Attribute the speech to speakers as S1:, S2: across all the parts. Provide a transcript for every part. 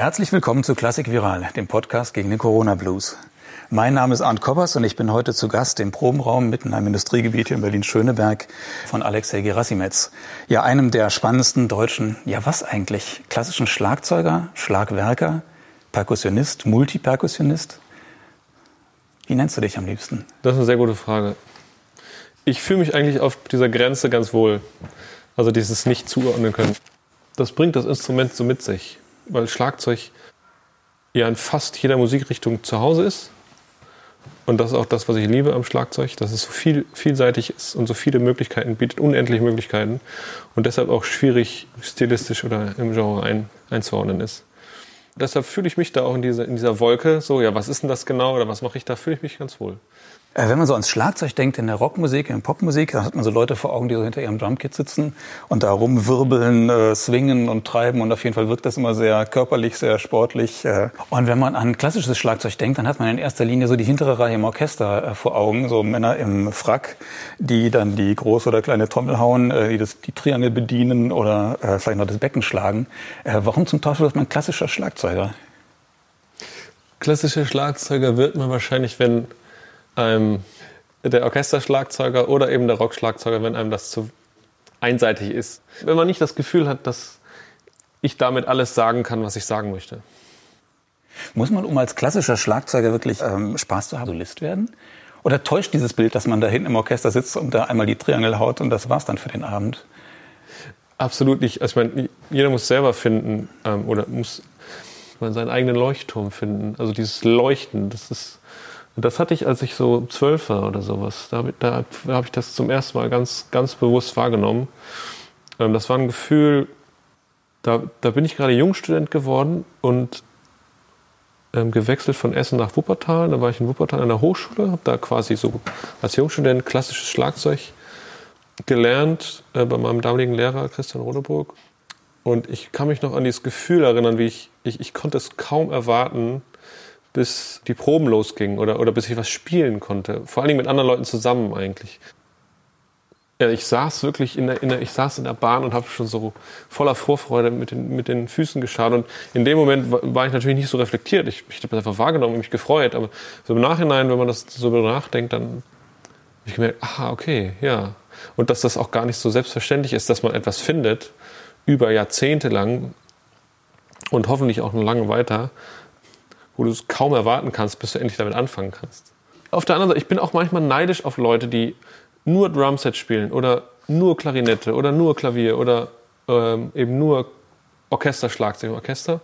S1: Herzlich willkommen zu Klassik Viral, dem Podcast gegen den Corona Blues. Mein Name ist Arndt Koppers und ich bin heute zu Gast im Probenraum mitten in einem Industriegebiet hier in Berlin-Schöneberg von Alexei Gerasimets. Ja, einem der spannendsten deutschen, ja was eigentlich, klassischen Schlagzeuger, Schlagwerker, Perkussionist, Multiperkussionist. Wie nennst du dich am liebsten?
S2: Das ist eine sehr gute Frage. Ich fühle mich eigentlich auf dieser Grenze ganz wohl. Also dieses nicht zuordnen können. Das bringt das Instrument so mit sich, weil Schlagzeug ja in fast jeder Musikrichtung zu Hause ist und das ist auch das, was ich liebe am Schlagzeug, dass es so viel, vielseitig ist und so viele Möglichkeiten bietet, unendliche Möglichkeiten und deshalb auch schwierig stilistisch oder im Genre ein, einzuordnen ist. Deshalb fühle ich mich da auch in dieser, in dieser Wolke, so, ja, was ist denn das genau oder was mache ich da, fühle ich mich ganz wohl.
S1: Äh, wenn man so ans Schlagzeug denkt, in der Rockmusik, in der Popmusik, dann hat man so Leute vor Augen, die so hinter ihrem Drumkit sitzen und da rumwirbeln, äh, swingen und treiben. Und auf jeden Fall wirkt das immer sehr körperlich, sehr sportlich. Äh. Und wenn man an klassisches Schlagzeug denkt, dann hat man in erster Linie so die hintere Reihe im Orchester äh, vor Augen, so Männer im Frack, die dann die große oder kleine Trommel hauen, äh, die das, die Triangel bedienen oder äh, vielleicht noch das Becken schlagen. Warum zum Teufel wird man klassischer Schlagzeuger?
S2: Klassischer Schlagzeuger wird man wahrscheinlich, wenn ähm, der Orchesterschlagzeuger oder eben der Rockschlagzeuger, wenn einem das zu einseitig ist. Wenn man nicht das Gefühl hat, dass ich damit alles sagen kann, was ich sagen möchte.
S1: Muss man, um als klassischer Schlagzeuger wirklich ähm, Spaß zu haben, Solist werden? Oder täuscht dieses Bild, dass man da hinten im Orchester sitzt und da einmal die Triangel haut und das war's dann für den Abend?
S2: Absolut nicht. Also ich meine, jeder muss selber finden ähm, oder muss seinen eigenen Leuchtturm finden. Also dieses Leuchten, das ist das hatte ich, als ich so zwölf war oder sowas. Da, da, habe ich das zum ersten Mal ganz, ganz bewusst wahrgenommen. Ähm, das war ein Gefühl, da, da bin ich gerade Jungstudent geworden und ähm, gewechselt von Essen nach Wuppertal. Da war ich in Wuppertal an der Hochschule, habe da quasi so als Jungstudent klassisches Schlagzeug gelernt äh, bei meinem damaligen Lehrer Christian Rodeburg. Und ich kann mich noch an dieses Gefühl erinnern, wie ich, ich, ich konnte es kaum erwarten, bis die Proben losgingen oder, oder bis ich was spielen konnte. Vor allen Dingen mit anderen Leuten zusammen eigentlich. Ja, ich saß wirklich in der, in der, ich saß in der Bahn und habe schon so voller Vorfreude mit den, mit den Füßen geschaut. Und in dem Moment war ich natürlich nicht so reflektiert. Ich, ich habe das einfach wahrgenommen und mich gefreut. Aber so im Nachhinein, wenn man das so nachdenkt, dann habe ich gemerkt, aha, okay, ja. Und dass das auch gar nicht so selbstverständlich ist, dass man etwas findet, über Jahrzehnte lang und hoffentlich auch noch lange weiter, wo du es kaum erwarten kannst, bis du endlich damit anfangen kannst. Auf der anderen Seite, ich bin auch manchmal neidisch auf Leute, die nur Drumset spielen oder nur Klarinette oder nur Klavier oder ähm, eben nur Orchester, Schlagzeug, Orchester,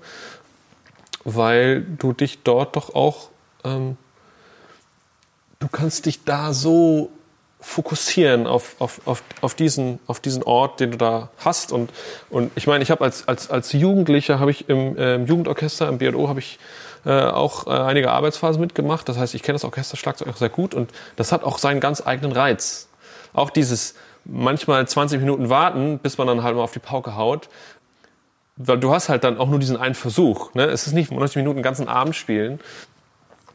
S2: weil du dich dort doch auch, ähm, du kannst dich da so fokussieren auf, auf, auf, auf, diesen, auf diesen Ort, den du da hast. Und, und ich meine, ich habe als, als, als Jugendlicher, habe ich im äh, Jugendorchester, im BO, habe ich äh, auch äh, einige Arbeitsphasen mitgemacht. Das heißt, ich kenne das Orchesterschlagzeug auch sehr gut und das hat auch seinen ganz eigenen Reiz. Auch dieses manchmal 20 Minuten warten, bis man dann halt mal auf die Pauke haut. Weil du hast halt dann auch nur diesen einen Versuch. Ne? Es ist nicht 90 Minuten den ganzen Abend spielen.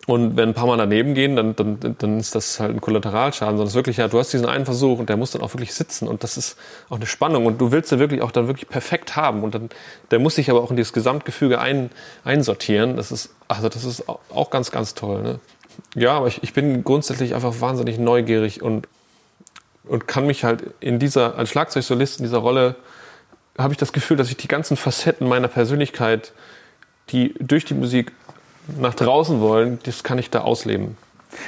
S2: Und wenn ein paar Mal daneben gehen, dann, dann, dann ist das halt ein Kollateralschaden, sondern es ist wirklich, ja, du hast diesen einen Versuch und der muss dann auch wirklich sitzen und das ist auch eine Spannung und du willst den wirklich auch dann wirklich perfekt haben und dann, der muss sich aber auch in dieses Gesamtgefüge ein, einsortieren. Das ist, also das ist auch ganz, ganz toll. Ne? Ja, aber ich, ich bin grundsätzlich einfach wahnsinnig neugierig und, und kann mich halt in dieser, als Schlagzeugsolist in dieser Rolle, habe ich das Gefühl, dass ich die ganzen Facetten meiner Persönlichkeit, die durch die Musik nach draußen wollen, das kann ich da ausleben.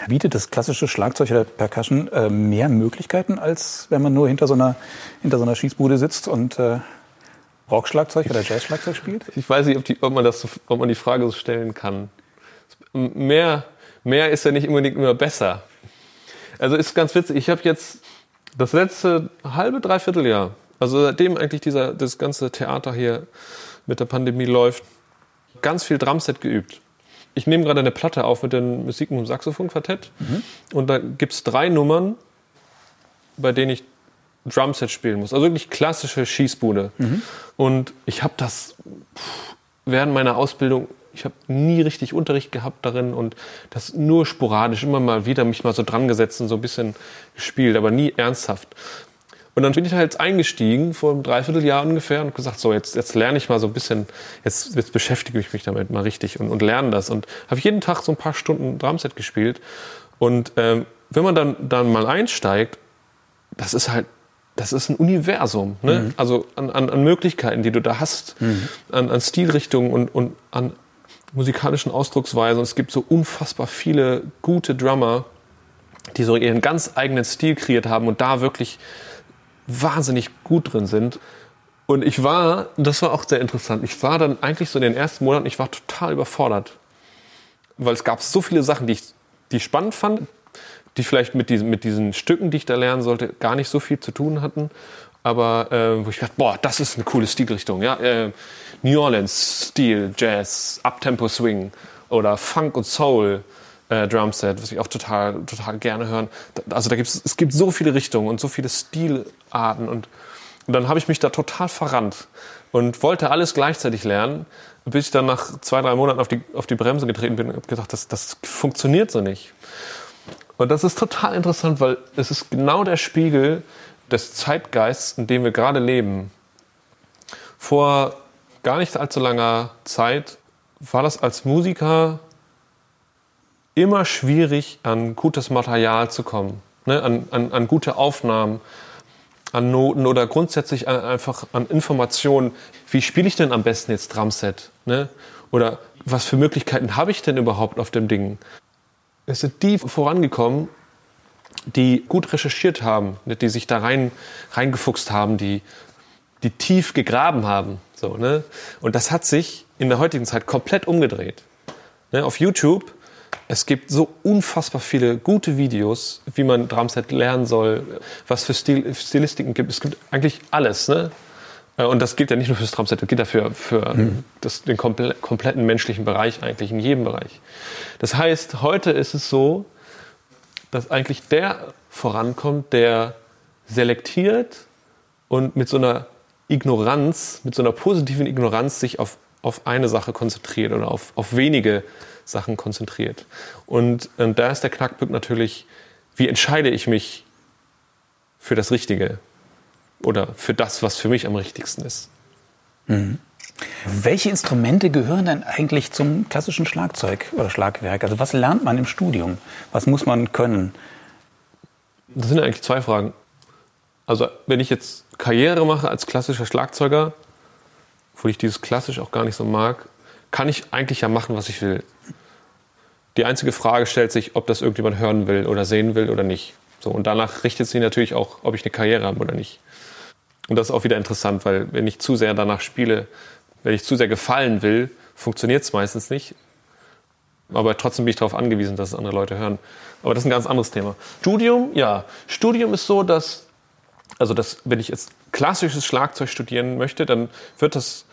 S1: Bietet das klassische Schlagzeug oder Percussion äh, mehr Möglichkeiten, als wenn man nur hinter so einer, hinter so einer Schießbude sitzt und äh, Rockschlagzeug oder Jazzschlagzeug spielt?
S2: Ich weiß nicht, ob, die, ob, man das, ob man die Frage so stellen kann. Mehr, mehr ist ja nicht unbedingt immer besser. Also ist ganz witzig. Ich habe jetzt das letzte halbe, dreiviertel Jahr, also seitdem eigentlich dieser, das ganze Theater hier mit der Pandemie läuft, ganz viel Drumset geübt ich nehme gerade eine Platte auf mit den Musiken und Saxophon-Quartett. Mhm. Und da gibt es drei Nummern, bei denen ich Drumset spielen muss. Also wirklich klassische Schießbude. Mhm. Und ich habe das pff, während meiner Ausbildung, ich habe nie richtig Unterricht gehabt darin und das nur sporadisch, immer mal wieder mich mal so dran gesetzt und so ein bisschen gespielt, aber nie ernsthaft. Und dann bin ich halt eingestiegen vor einem Dreivierteljahr ungefähr und gesagt, so jetzt, jetzt lerne ich mal so ein bisschen, jetzt, jetzt beschäftige ich mich damit mal richtig und, und lerne das. Und habe jeden Tag so ein paar Stunden Drumset gespielt. Und ähm, wenn man dann, dann mal einsteigt, das ist halt, das ist ein Universum. Ne? Mhm. Also an, an, an Möglichkeiten, die du da hast, mhm. an, an Stilrichtungen und, und an musikalischen Ausdrucksweisen. Es gibt so unfassbar viele gute Drummer, die so ihren ganz eigenen Stil kreiert haben und da wirklich wahnsinnig gut drin sind. Und ich war, das war auch sehr interessant, ich war dann eigentlich so in den ersten Monaten, ich war total überfordert. Weil es gab so viele Sachen, die ich, die ich spannend fand, die vielleicht mit diesen, mit diesen Stücken, die ich da lernen sollte, gar nicht so viel zu tun hatten. Aber äh, wo ich dachte, boah, das ist eine coole Stilrichtung. Ja? Äh, New Orleans, Stil, Jazz, Uptempo Swing oder Funk und Soul äh, Drumset, was ich auch total, total gerne hören. Also da gibt's, es gibt so viele Richtungen und so viele Stilarten und, und dann habe ich mich da total verrannt und wollte alles gleichzeitig lernen, bis ich dann nach zwei, drei Monaten auf die, auf die Bremse getreten bin und habe gedacht, das, das funktioniert so nicht. Und das ist total interessant, weil es ist genau der Spiegel des Zeitgeists, in dem wir gerade leben. Vor gar nicht allzu langer Zeit war das als Musiker immer schwierig, an gutes Material zu kommen, ne? an, an, an gute Aufnahmen, an Noten oder grundsätzlich einfach an Informationen. Wie spiele ich denn am besten jetzt Drumset? Ne? Oder was für Möglichkeiten habe ich denn überhaupt auf dem Ding? Es sind die vorangekommen, die gut recherchiert haben, ne? die sich da rein reingefuchst haben, die, die tief gegraben haben. So, ne? Und das hat sich in der heutigen Zeit komplett umgedreht. Ne? Auf YouTube es gibt so unfassbar viele gute Videos, wie man Drumset lernen soll, was für Stil, Stilistiken gibt. Es gibt eigentlich alles. Ne? Äh, und das gilt ja nicht nur fürs Drumset, das gilt ja für, für mhm. das, den komple kompletten menschlichen Bereich eigentlich, in jedem Bereich. Das heißt, heute ist es so, dass eigentlich der vorankommt, der selektiert und mit so einer Ignoranz, mit so einer positiven Ignoranz sich auf, auf eine Sache konzentriert oder auf, auf wenige Sachen konzentriert. Und, und ähm, da ist der Knackpunkt natürlich, wie entscheide ich mich für das Richtige oder für das, was für mich am richtigsten ist.
S1: Mhm. Welche Instrumente gehören denn eigentlich zum klassischen Schlagzeug oder Schlagwerk? Also was lernt man im Studium? Was muss man können?
S2: Das sind eigentlich zwei Fragen. Also wenn ich jetzt Karriere mache als klassischer Schlagzeuger, obwohl ich dieses klassisch auch gar nicht so mag, kann ich eigentlich ja machen, was ich will. Die einzige Frage stellt sich, ob das irgendjemand hören will oder sehen will oder nicht. So, und danach richtet sich natürlich auch, ob ich eine Karriere habe oder nicht. Und das ist auch wieder interessant, weil wenn ich zu sehr danach spiele, wenn ich zu sehr gefallen will, funktioniert es meistens nicht. Aber trotzdem bin ich darauf angewiesen, dass es andere Leute hören. Aber das ist ein ganz anderes Thema. Studium, ja. Studium ist so, dass, also das, wenn ich jetzt klassisches Schlagzeug studieren möchte, dann wird das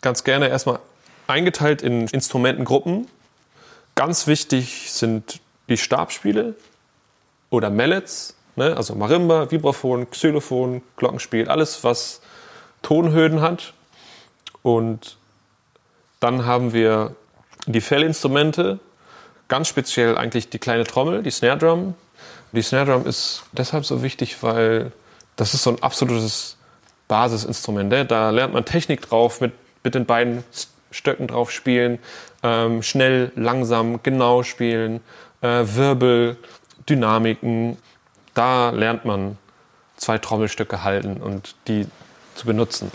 S2: ganz gerne erstmal eingeteilt in Instrumentengruppen. Ganz wichtig sind die Stabspiele oder Mallets, ne? also Marimba, Vibraphon, Xylophon, Glockenspiel, alles, was Tonhöhen hat. Und dann haben wir die Fellinstrumente, ganz speziell eigentlich die kleine Trommel, die Snare Drum. Die Snare Drum ist deshalb so wichtig, weil das ist so ein absolutes Basisinstrument. Ne? Da lernt man Technik drauf mit, mit den beiden Stöcken drauf spielen, ähm, schnell, langsam, genau spielen, äh, Wirbel, Dynamiken. Da lernt man zwei Trommelstücke halten und die zu benutzen.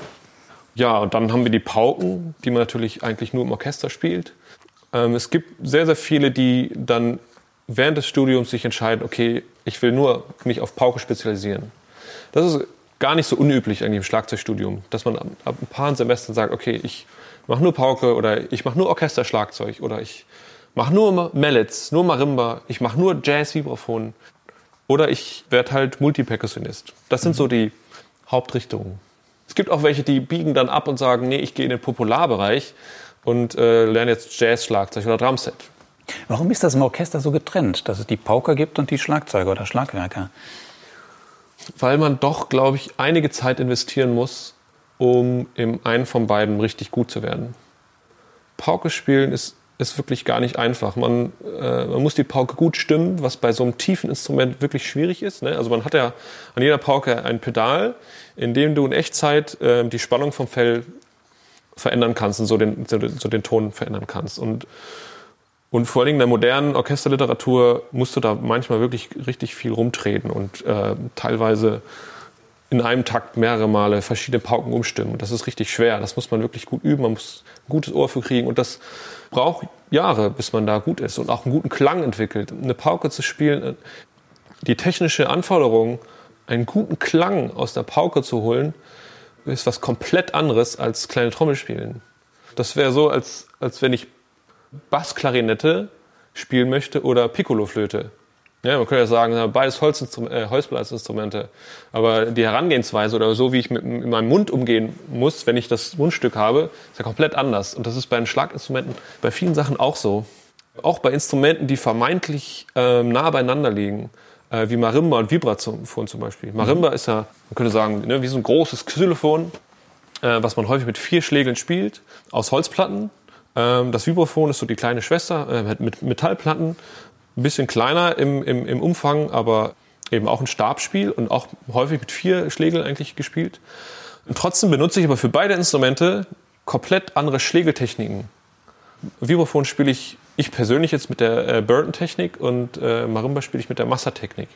S2: Ja, und dann haben wir die Pauken, die man natürlich eigentlich nur im Orchester spielt. Ähm, es gibt sehr, sehr viele, die dann während des Studiums sich entscheiden, okay, ich will nur mich auf Pauke spezialisieren. Das ist gar nicht so unüblich eigentlich im Schlagzeugstudium, dass man ab ein paar Semestern sagt, okay, ich mache nur Pauke oder ich mache nur Orchesterschlagzeug oder ich mache nur Mallets, nur Marimba, ich mache nur Jazz-Vibraphon oder ich werde halt Multipercussionist. Das sind mhm. so die Hauptrichtungen. Es gibt auch welche, die biegen dann ab und sagen, nee, ich gehe in den Popularbereich und äh, lerne jetzt Jazz-Schlagzeug oder Drumset.
S1: Warum ist das im Orchester so getrennt, dass es die Pauker gibt und die Schlagzeuger oder Schlagwerker?
S2: Weil man doch, glaube ich, einige Zeit investieren muss, um im einen von beiden richtig gut zu werden. Pauke spielen ist ist wirklich gar nicht einfach. Man, äh, man muss die Pauke gut stimmen, was bei so einem tiefen Instrument wirklich schwierig ist. Ne? Also man hat ja an jeder Pauke ein Pedal, in dem du in Echtzeit äh, die Spannung vom Fell verändern kannst und so den, so, so den Ton verändern kannst. Und, und vor Dingen in der modernen Orchesterliteratur musst du da manchmal wirklich richtig viel rumtreten und äh, teilweise in einem Takt mehrere Male verschiedene Pauken umstimmen. Das ist richtig schwer. Das muss man wirklich gut üben. Man muss ein gutes Ohr für kriegen. Und das braucht Jahre, bis man da gut ist und auch einen guten Klang entwickelt. Eine Pauke zu spielen, die technische Anforderung, einen guten Klang aus der Pauke zu holen, ist was komplett anderes als kleine Trommel spielen. Das wäre so, als, als wenn ich Bassklarinette spielen möchte oder Piccoloflöte. Ja, man könnte ja sagen, beides Holzinstrum äh, Holzblasinstrumente. Aber die Herangehensweise oder so, wie ich mit, mit, meinem Mund umgehen muss, wenn ich das Mundstück habe, ist ja komplett anders. Und das ist bei den Schlaginstrumenten bei vielen Sachen auch so. Auch bei Instrumenten, die vermeintlich äh, nah beieinander liegen, äh, wie Marimba und Vibraphon zum Beispiel. Marimba ist ja, man könnte sagen, ne, wie so ein großes Xylophon, äh, was man häufig mit vier Schlägeln spielt, aus Holzplatten. Ähm, das Vibraphon ist so die kleine Schwester äh, mit Metallplatten ein bisschen kleiner im, im, im Umfang, aber eben auch ein Stabspiel und auch häufig mit vier Schlägeln eigentlich gespielt. Und trotzdem benutze ich aber für beide Instrumente komplett andere Schlägeltechniken. Vibraphon spiele ich, ich persönlich jetzt mit der äh, Burton-Technik und äh, Marimba spiele ich mit der Massa-Technik.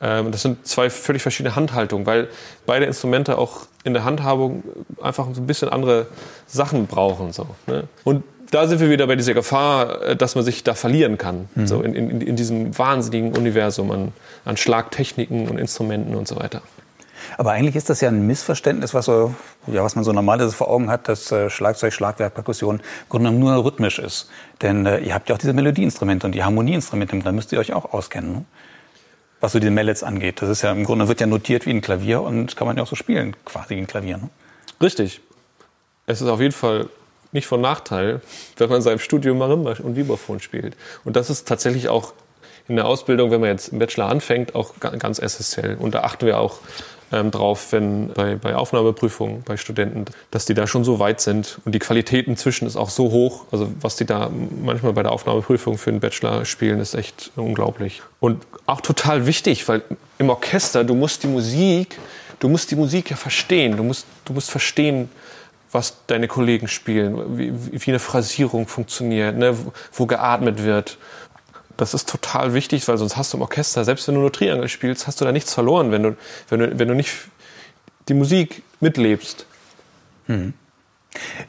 S2: Ähm, das sind zwei völlig verschiedene Handhaltungen, weil beide Instrumente auch in der Handhabung einfach so ein bisschen andere Sachen brauchen. So, ne? Und da sind wir wieder bei dieser Gefahr, äh, dass man sich da verlieren kann. Mhm. So in, in, in diesem wahnsinnigen Universum an, an Schlagtechniken und Instrumenten und so weiter.
S1: Aber eigentlich ist das ja ein Missverständnis, was, so, ja, was man so normalerweise vor Augen hat, dass äh, Schlagzeug, Schlagwerk, Perkussion im Grunde genommen nur rhythmisch ist. Denn äh, ihr habt ja auch diese Melodieinstrumente und die Harmonieinstrumente, da müsst ihr euch auch auskennen. Ne? Was so die Mallets angeht. Das ist ja im Grunde wird ja notiert wie ein Klavier und kann man ja auch so spielen, quasi wie ein Klavier. Ne?
S2: Richtig. Es ist auf jeden Fall nicht von Nachteil, wenn man in seinem Studium Marimba und Vibraphon spielt. Und das ist tatsächlich auch in der Ausbildung, wenn man jetzt im Bachelor anfängt, auch ganz essentiell. Und da achten wir auch ähm, drauf, wenn bei, bei Aufnahmeprüfungen bei Studenten, dass die da schon so weit sind und die Qualität inzwischen ist auch so hoch. Also was die da manchmal bei der Aufnahmeprüfung für einen Bachelor spielen, ist echt unglaublich. Und auch total wichtig, weil im Orchester, du musst die Musik, du musst die Musik ja verstehen. Du musst, du musst verstehen, was deine Kollegen spielen, wie, wie eine Phrasierung funktioniert, ne, wo geatmet wird. Das ist total wichtig, weil sonst hast du im Orchester, selbst wenn du nur Triangel spielst, hast du da nichts verloren, wenn du, wenn du, wenn du nicht die Musik mitlebst.
S1: Hm.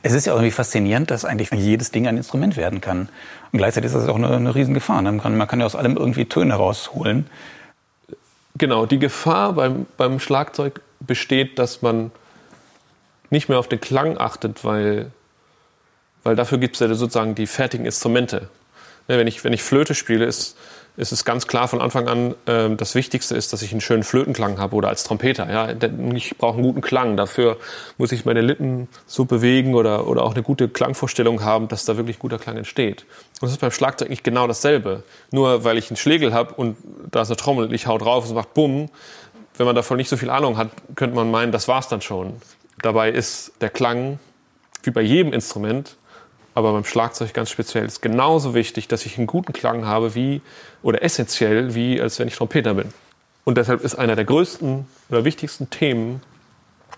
S1: Es ist ja auch irgendwie faszinierend, dass eigentlich jedes Ding ein Instrument werden kann. Und gleichzeitig ist das auch eine, eine Riesengefahr. Man kann, man kann ja aus allem irgendwie Töne rausholen.
S2: Genau, die Gefahr beim, beim Schlagzeug besteht, dass man nicht mehr auf den Klang achtet, weil, weil dafür gibt es ja sozusagen die fertigen Instrumente. Ja, wenn, ich, wenn ich Flöte spiele, ist, ist es ganz klar von Anfang an, äh, das Wichtigste ist, dass ich einen schönen Flötenklang habe oder als Trompeter. Ja? Ich brauche einen guten Klang. Dafür muss ich meine Lippen so bewegen oder, oder auch eine gute Klangvorstellung haben, dass da wirklich guter Klang entsteht. Und das ist beim Schlagzeug nicht genau dasselbe. Nur weil ich einen Schlegel habe und da ist eine Trommel, ich hau drauf und es macht Bumm. Wenn man davon nicht so viel Ahnung hat, könnte man meinen, das war's dann schon. Dabei ist der Klang, wie bei jedem Instrument, aber beim Schlagzeug ganz speziell, ist genauso wichtig, dass ich einen guten Klang habe, wie, oder essentiell, wie als wenn ich Trompeter bin. Und deshalb ist einer der größten oder wichtigsten Themen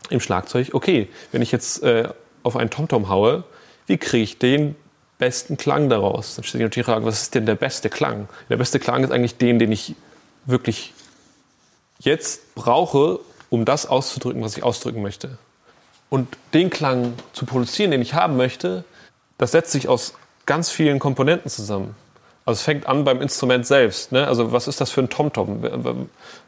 S2: im Schlagzeug, okay, wenn ich jetzt äh, auf einen Tomtom haue, wie kriege ich den besten Klang daraus? Dann natürlich die Frage, was ist denn der beste Klang? Der beste Klang ist eigentlich den, den ich wirklich jetzt brauche, um das auszudrücken, was ich ausdrücken möchte. Und den Klang zu produzieren, den ich haben möchte, das setzt sich aus ganz vielen Komponenten zusammen. Also es fängt an beim Instrument selbst. Ne? Also was ist das für ein Tomtom?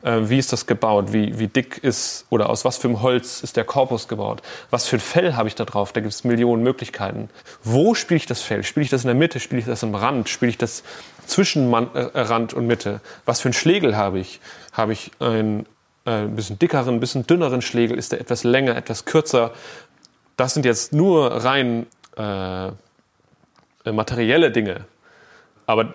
S2: Äh, wie ist das gebaut? Wie, wie dick ist oder aus was für einem Holz ist der Korpus gebaut? Was für ein Fell habe ich da drauf? Da gibt es Millionen Möglichkeiten. Wo spiele ich das Fell? Spiele ich das in der Mitte? Spiele ich das am Rand? Spiele ich das zwischen äh, Rand und Mitte? Was für ein Schlegel habe ich? Habe ich ein ein bisschen dickeren, ein bisschen dünneren Schlegel, ist der etwas länger, etwas kürzer. Das sind jetzt nur rein äh, äh, materielle Dinge. Aber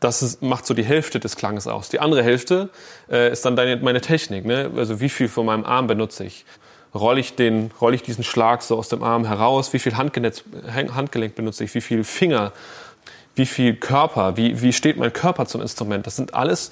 S2: das ist, macht so die Hälfte des Klanges aus. Die andere Hälfte äh, ist dann deine, meine Technik. Ne? Also wie viel von meinem Arm benutze ich? rolle ich, den, roll ich diesen Schlag so aus dem Arm heraus, wie viel Handgelenk, Handgelenk benutze ich, wie viel Finger, wie viel Körper, wie, wie steht mein Körper zum Instrument. Das sind alles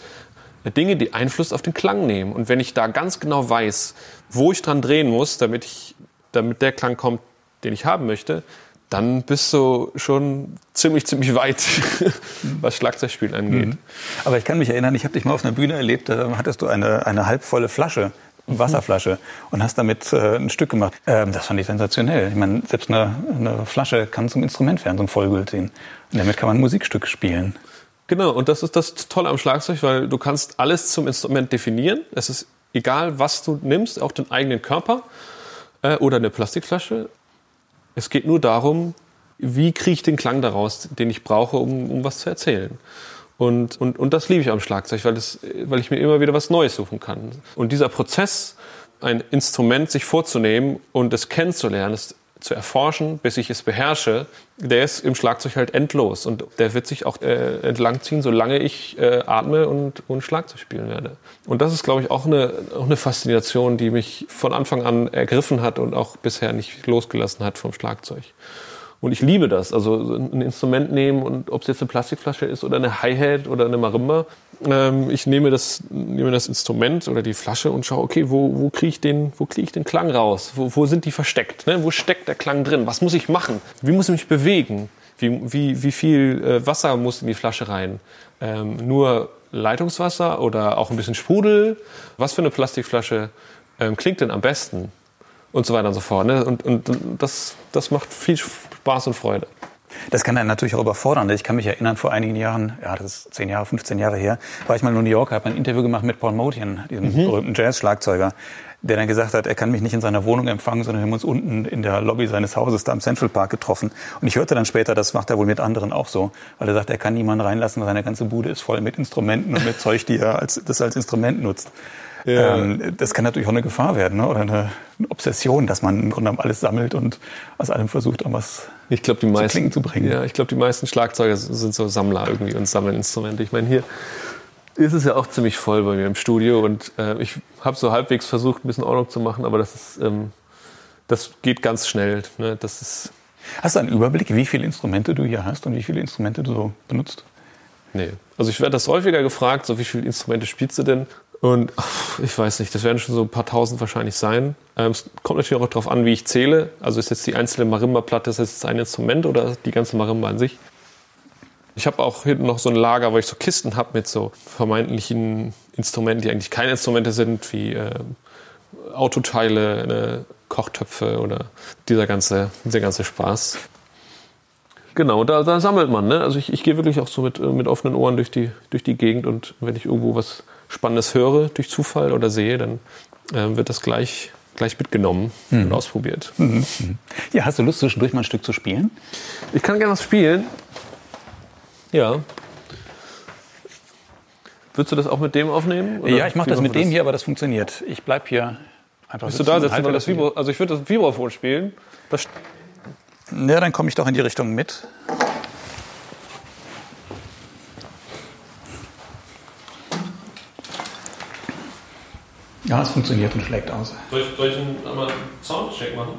S2: Dinge, die Einfluss auf den Klang nehmen. Und wenn ich da ganz genau weiß, wo ich dran drehen muss, damit, ich, damit der Klang kommt, den ich haben möchte, dann bist du schon ziemlich, ziemlich weit, was Schlagzeugspielen angeht. Mhm.
S1: Aber ich kann mich erinnern, ich habe dich mal auf einer Bühne erlebt, da hattest du eine, eine halbvolle Flasche Wasserflasche und hast damit äh, ein Stück gemacht. Ähm, das fand ich sensationell. Ich meine, selbst eine, eine Flasche kann zum Instrument werden, zum Vollgültigen. Und damit kann man ein Musikstück spielen.
S2: Genau, und das ist das Tolle am Schlagzeug, weil du kannst alles zum Instrument definieren. Es ist egal, was du nimmst, auch den eigenen Körper äh, oder eine Plastikflasche. Es geht nur darum, wie kriege ich den Klang daraus, den ich brauche, um, um was zu erzählen. Und, und, und das liebe ich am Schlagzeug, weil, das, weil ich mir immer wieder was Neues suchen kann. Und dieser Prozess, ein Instrument sich vorzunehmen und es kennenzulernen, es zu erforschen, bis ich es beherrsche, der ist im Schlagzeug halt endlos. Und der wird sich auch äh, entlangziehen, solange ich äh, atme und, und Schlagzeug spielen werde. Und das ist, glaube ich, auch eine, auch eine Faszination, die mich von Anfang an ergriffen hat und auch bisher nicht losgelassen hat vom Schlagzeug. Und ich liebe das. Also ein Instrument nehmen und ob es jetzt eine Plastikflasche ist oder eine Hi-Hat oder eine Marimba. Ähm, ich nehme das, nehme das Instrument oder die Flasche und schaue, okay, wo, wo kriege ich, den, wo krieg ich den Klang raus? Wo, wo sind die versteckt? Ne? Wo steckt der Klang drin? Was muss ich machen? Wie muss ich mich bewegen? Wie, wie, wie viel äh, Wasser muss in die Flasche rein? Ähm, nur Leitungswasser oder auch ein bisschen Sprudel? Was für eine Plastikflasche ähm, klingt denn am besten? Und so weiter und so fort. Ne? Und, und, das, das macht viel Spaß und Freude.
S1: Das kann einen natürlich auch überfordern. Ich kann mich erinnern, vor einigen Jahren, ja, das ist 10 Jahre, 15 Jahre her, war ich mal in New York, habe ein Interview gemacht mit Paul Motian, diesem mhm. berühmten Jazz-Schlagzeuger, der dann gesagt hat, er kann mich nicht in seiner Wohnung empfangen, sondern wir haben uns unten in der Lobby seines Hauses da am Central Park getroffen. Und ich hörte dann später, das macht er wohl mit anderen auch so, weil er sagt, er kann niemanden reinlassen, weil seine ganze Bude ist voll mit Instrumenten und mit Zeug, die er als, das als Instrument nutzt. Ja. Ähm, das kann natürlich auch eine Gefahr werden ne? oder eine, Obsession, dass man im Grunde genommen alles sammelt und aus allem versucht, irgendwas
S2: ich glaub, die meisten,
S1: zu klingen zu bringen.
S2: Ja, ich glaube, die meisten Schlagzeuger sind so Sammler irgendwie und sammeln Instrumente. Ich meine, hier ist es ja auch ziemlich voll bei mir im Studio und äh, ich habe so halbwegs versucht, ein bisschen Ordnung zu machen, aber das ist, ähm, das geht ganz schnell. Ne? Das ist
S1: hast du einen Überblick, wie viele Instrumente du hier hast und wie viele Instrumente du so benutzt?
S2: Nee. Also ich werde das häufiger gefragt, so wie viele Instrumente spielst du denn? Und ich weiß nicht, das werden schon so ein paar tausend wahrscheinlich sein. Ähm, es kommt natürlich auch darauf an, wie ich zähle. Also ist jetzt die einzelne Marimba-Platte, ist jetzt ein Instrument oder die ganze Marimba an sich? Ich habe auch hinten noch so ein Lager, wo ich so Kisten habe mit so vermeintlichen Instrumenten, die eigentlich keine Instrumente sind, wie äh, Autoteile, ne, Kochtöpfe oder dieser ganze, dieser ganze Spaß. Genau, da, da sammelt man. Ne? Also ich, ich gehe wirklich auch so mit, mit offenen Ohren durch die, durch die Gegend und wenn ich irgendwo was Spannendes höre durch Zufall oder sehe, dann äh, wird das gleich, gleich mitgenommen mhm. und ausprobiert. Mhm.
S1: Ja, hast du Lust, zwischendurch mal ein Stück zu spielen?
S2: Ich kann gerne was spielen. Ja. Würdest du das auch mit dem aufnehmen?
S1: Oder ja, ich mache das mit dem das? hier, aber das funktioniert. Ich bleibe hier
S2: einfach Bist du da sitzen, das Vibro, also ich würde das Vibraphon spielen. Das
S1: ja, dann komme ich doch in die Richtung mit. Ja, es funktioniert und schlägt aus.
S2: Soll ich, soll ich einen, einen Soundcheck machen?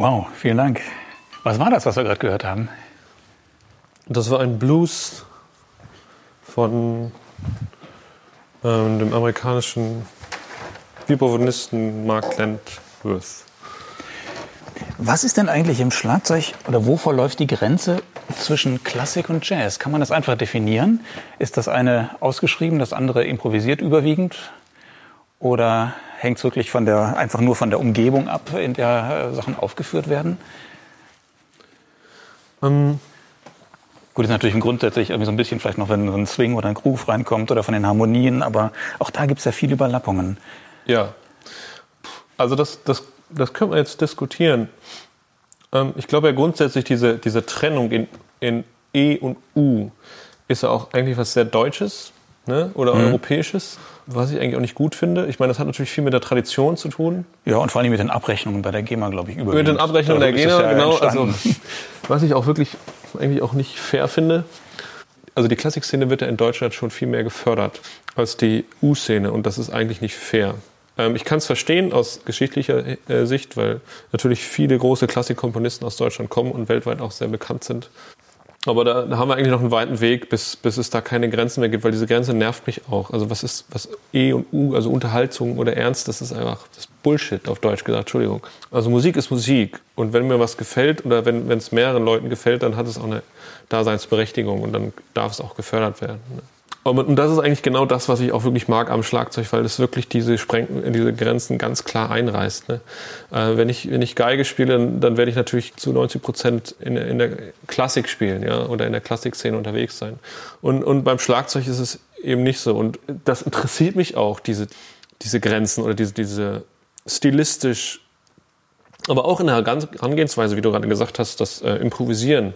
S1: Wow, vielen Dank. Was war das, was wir gerade gehört haben?
S2: Das war ein Blues von ähm, dem amerikanischen Vibraphonisten Mark Landworth.
S1: Was ist denn eigentlich im Schlagzeug oder wo verläuft die Grenze zwischen Klassik und Jazz? Kann man das einfach definieren? Ist das eine ausgeschrieben, das andere improvisiert überwiegend? Oder hängt es wirklich von der, einfach nur von der Umgebung ab, in der äh, Sachen aufgeführt werden? Ähm, Gut, ist natürlich grundsätzlich irgendwie so ein bisschen vielleicht noch, wenn so ein Swing oder ein Groove reinkommt oder von den Harmonien, aber auch da gibt es ja viele Überlappungen.
S2: Ja. Also das, das, das können wir jetzt diskutieren. Ähm, ich glaube ja grundsätzlich diese, diese Trennung in, in E und U ist ja auch eigentlich was sehr Deutsches ne? oder mhm. Europäisches, was ich eigentlich auch nicht gut finde. Ich meine, das hat natürlich viel mit der Tradition zu tun.
S1: Ja, und vor allem mit den Abrechnungen bei der GEMA, glaube ich,
S2: überwiegend. Mit den Abrechnungen der GEMA, ja genau. Also, was ich auch wirklich eigentlich auch nicht fair finde. Also die Klassikszene wird ja in Deutschland schon viel mehr gefördert als die U-Szene und das ist eigentlich nicht fair. Ähm, ich kann es verstehen aus geschichtlicher äh, Sicht, weil natürlich viele große Klassikkomponisten aus Deutschland kommen und weltweit auch sehr bekannt sind. Aber da, da, haben wir eigentlich noch einen weiten Weg, bis, bis es da keine Grenzen mehr gibt, weil diese Grenze nervt mich auch. Also was ist, was E und U, also Unterhaltung oder Ernst, das ist einfach das Bullshit auf Deutsch gesagt, Entschuldigung. Also Musik ist Musik. Und wenn mir was gefällt oder wenn es mehreren Leuten gefällt, dann hat es auch eine Daseinsberechtigung und dann darf es auch gefördert werden. Ne? Und das ist eigentlich genau das, was ich auch wirklich mag am Schlagzeug, weil es wirklich diese, Spreng diese Grenzen ganz klar einreißt. Ne? Äh, wenn, ich, wenn ich Geige spiele, dann, werde ich natürlich zu 90 Prozent in, in der Klassik spielen ja? oder in der Klassikszene unterwegs sein. Und, und beim Schlagzeug ist es eben nicht so. Und das interessiert mich auch, diese, diese Grenzen oder diese, diese stilistisch, aber auch in der Herangehensweise, wie du gerade gesagt hast, das äh, Improvisieren.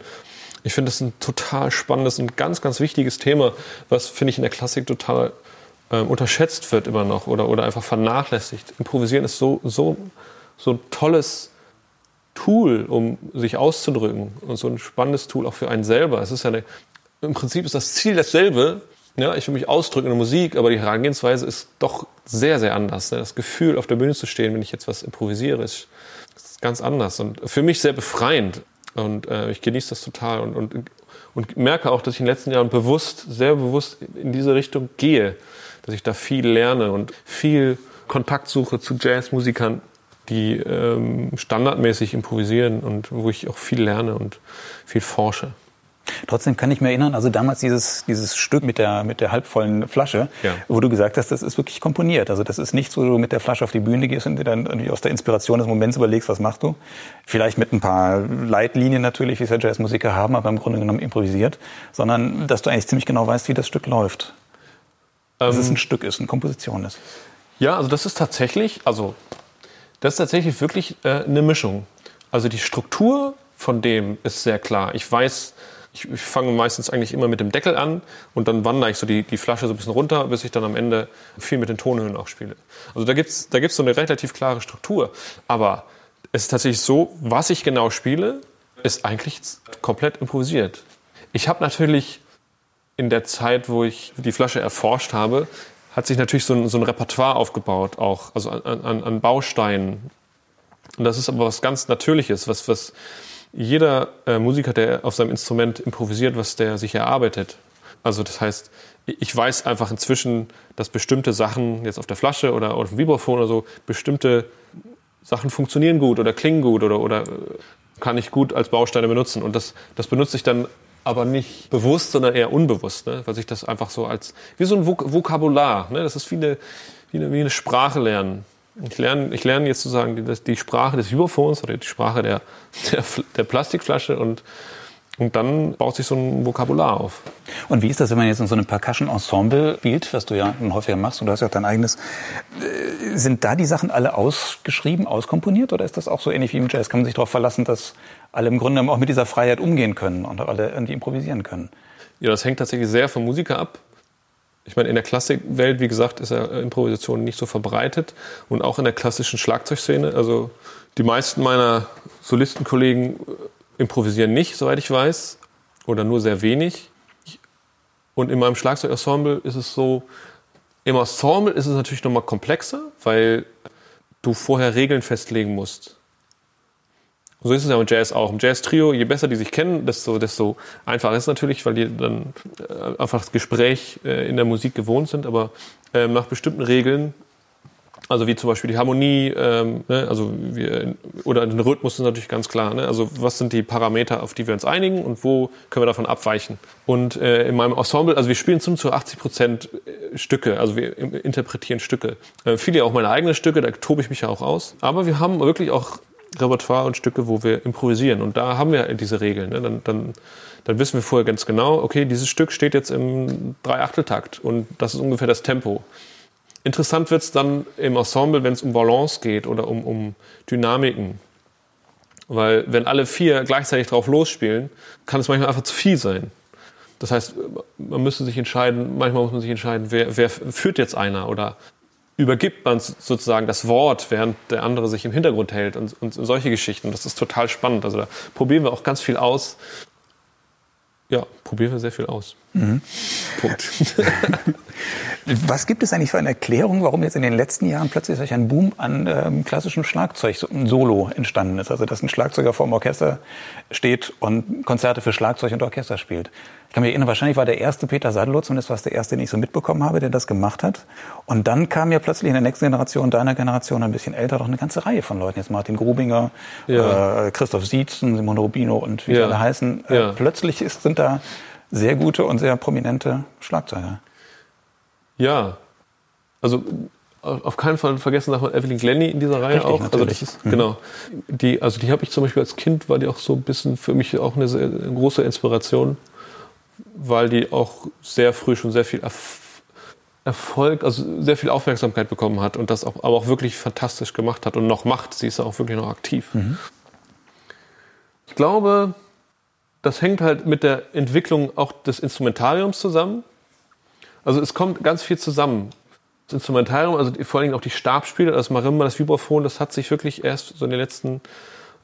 S2: Ich finde das ein total spannendes und ganz, ganz wichtiges Thema, was, finde ich, in der Klassik total äh, unterschätzt wird immer noch oder, oder einfach vernachlässigt. Improvisieren ist so, so, so tolles Tool, um sich auszudrücken und so ein spannendes Tool auch für einen selber. Es ist ja eine, im Prinzip ist das Ziel dasselbe. Ja, ich will mich ausdrücken in der Musik, aber die Herangehensweise ist doch sehr, sehr anders. Ne? Das Gefühl, auf der Bühne zu stehen, wenn ich jetzt was improvisiere, ist ganz anders und für mich sehr befreiend. Und äh, ich genieße das total und, und, und merke auch, dass ich in den letzten Jahren bewusst, sehr bewusst in diese Richtung gehe, dass ich da viel lerne und viel Kontakt suche zu Jazzmusikern, die ähm, standardmäßig improvisieren und wo ich auch viel lerne und viel forsche.
S1: Trotzdem kann ich mir erinnern, also damals dieses, dieses Stück mit der, mit der halbvollen Flasche, ja. wo du gesagt hast, das ist wirklich komponiert. Also das ist nichts, wo du mit der Flasche auf die Bühne gehst und dir dann irgendwie aus der Inspiration des Moments überlegst, was machst du. Vielleicht mit ein paar Leitlinien natürlich, wie es ja Jazzmusiker haben, aber im Grunde genommen improvisiert, sondern dass du eigentlich ziemlich genau weißt, wie das Stück läuft. Dass ähm, es ein Stück ist, eine Komposition ist.
S2: Ja, also das ist tatsächlich, also das ist tatsächlich wirklich äh, eine Mischung. Also die Struktur von dem ist sehr klar. Ich weiß, ich, ich fange meistens eigentlich immer mit dem Deckel an und dann wandere ich so die, die Flasche so ein bisschen runter, bis ich dann am Ende viel mit den Tonhöhen auch spiele. Also da gibt's da gibt's so eine relativ klare Struktur. Aber es ist tatsächlich so, was ich genau spiele, ist eigentlich komplett improvisiert. Ich habe natürlich in der Zeit, wo ich die Flasche erforscht habe, hat sich natürlich so ein, so ein Repertoire aufgebaut, auch also an, an, an Bausteinen. Und das ist aber was ganz Natürliches, was, was jeder äh, Musiker, der auf seinem Instrument improvisiert, was der sich erarbeitet. Also das heißt, ich weiß einfach inzwischen, dass bestimmte Sachen jetzt auf der Flasche oder auf dem Vibraphon oder so, bestimmte Sachen funktionieren gut oder klingen gut oder, oder äh, kann ich gut als Bausteine benutzen. Und das, das benutze ich dann aber nicht bewusst, sondern eher unbewusst, ne? weil sich das einfach so als, wie so ein Vok Vokabular, ne? das ist wie eine, wie eine, wie eine Sprache lernen. Ich lerne, ich lerne jetzt sozusagen die, die Sprache des Vibraphons oder die Sprache der, der, der Plastikflasche und, und dann baut sich so ein Vokabular auf.
S1: Und wie ist das, wenn man jetzt in so einem Percussion-Ensemble spielt, was du ja häufiger machst und du hast ja auch dein eigenes, äh, sind da die Sachen alle ausgeschrieben, auskomponiert oder ist das auch so ähnlich wie im Jazz? Kann man sich darauf verlassen, dass alle im Grunde auch mit dieser Freiheit umgehen können und alle irgendwie improvisieren können?
S2: Ja, das hängt tatsächlich sehr vom Musiker ab. Ich meine, in der Klassikwelt, wie gesagt, ist ja Improvisation nicht so verbreitet und auch in der klassischen Schlagzeugszene. Also die meisten meiner Solistenkollegen äh, improvisieren nicht, soweit ich weiß, oder nur sehr wenig. Und in meinem Schlagzeugensemble ist es so, im Ensemble ist es natürlich nochmal komplexer, weil du vorher Regeln festlegen musst. So ist es ja im Jazz auch. Im Jazz-Trio, je besser die sich kennen, desto, desto einfacher ist es natürlich, weil die dann äh, einfach das Gespräch äh, in der Musik gewohnt sind. Aber äh, nach bestimmten Regeln also wie zum Beispiel die Harmonie, ähm, ne, also wir, oder den Rhythmus ist natürlich ganz klar. Ne? Also was sind die Parameter, auf die wir uns einigen und wo können wir davon abweichen? Und äh, in meinem Ensemble, also wir spielen zum zu 80 Prozent Stücke, also wir interpretieren Stücke. Äh, viele auch meine eigenen Stücke, da tobe ich mich ja auch aus. Aber wir haben wirklich auch Repertoire und Stücke, wo wir improvisieren. Und da haben wir diese Regeln. Ne? Dann, dann, dann wissen wir vorher ganz genau, okay, dieses Stück steht jetzt im Dreiachteltakt und das ist ungefähr das Tempo. Interessant wird es dann im Ensemble, wenn es um Balance geht oder um, um Dynamiken. Weil wenn alle vier gleichzeitig drauf losspielen, kann es manchmal einfach zu viel sein. Das heißt, man müsste sich entscheiden, manchmal muss man sich entscheiden, wer, wer führt jetzt einer oder übergibt man sozusagen das Wort, während der andere sich im Hintergrund hält und, und solche Geschichten. Das ist total spannend. Also da probieren wir auch ganz viel aus. Ja, probieren wir sehr viel aus. Mhm. Punkt.
S1: Was gibt es eigentlich für eine Erklärung, warum jetzt in den letzten Jahren plötzlich solch ein Boom an ähm, klassischem Schlagzeug, so ein Solo entstanden ist? Also dass ein Schlagzeuger vor dem Orchester steht und Konzerte für Schlagzeug und Orchester spielt. Ich kann mich erinnern, wahrscheinlich war der erste Peter Sadlo, zumindest war es der erste, den ich so mitbekommen habe, der das gemacht hat. Und dann kam ja plötzlich in der nächsten Generation, deiner Generation, ein bisschen älter, doch eine ganze Reihe von Leuten. Jetzt Martin Grubinger, ja. äh, Christoph Sietzen, Simon Rubino und wie ja. alle heißen. Äh, ja. Plötzlich ist, sind da sehr gute und sehr prominente Schlagzeuger.
S2: Ja, also auf keinen Fall vergessen darf man Evelyn Glennie in dieser Reihe Richtig, auch. Also das ist, mhm. Genau. Die, also die habe ich zum Beispiel als Kind, war die auch so ein bisschen für mich auch eine, sehr, eine große Inspiration, weil die auch sehr früh schon sehr viel Erfolg, also sehr viel Aufmerksamkeit bekommen hat und das auch, aber auch wirklich fantastisch gemacht hat und noch macht. Sie ist auch wirklich noch aktiv. Mhm. Ich glaube, das hängt halt mit der Entwicklung auch des Instrumentariums zusammen. Also es kommt ganz viel zusammen. Das Instrumentarium, also vor allen Dingen auch die Stabspiele, das Marimba, das Vibraphon, das hat sich wirklich erst so in den letzten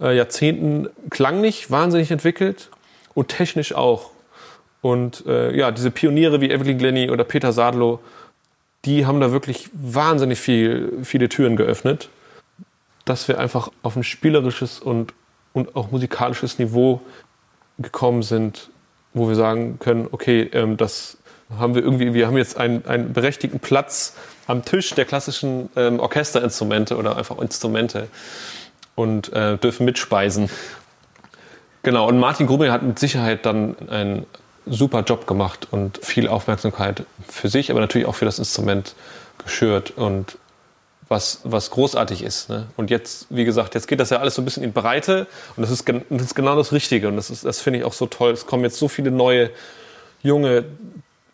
S2: äh, Jahrzehnten klanglich wahnsinnig entwickelt und technisch auch. Und äh, ja, diese Pioniere wie Evelyn Glennie oder Peter Sadlo, die haben da wirklich wahnsinnig viel, viele Türen geöffnet, dass wir einfach auf ein spielerisches und, und auch musikalisches Niveau gekommen sind, wo wir sagen können, okay, ähm, das haben wir irgendwie, wir haben jetzt einen, einen berechtigten Platz am Tisch der klassischen ähm, Orchesterinstrumente oder einfach Instrumente und äh, dürfen mitspeisen. Genau, und Martin Grubinger hat mit Sicherheit dann einen super Job gemacht und viel Aufmerksamkeit für sich, aber natürlich auch für das Instrument geschürt und was, was großartig ist. Ne? Und jetzt, wie gesagt, jetzt geht das ja alles so ein bisschen in Breite und das ist, das ist genau das Richtige und das, das finde ich auch so toll. Es kommen jetzt so viele neue, junge,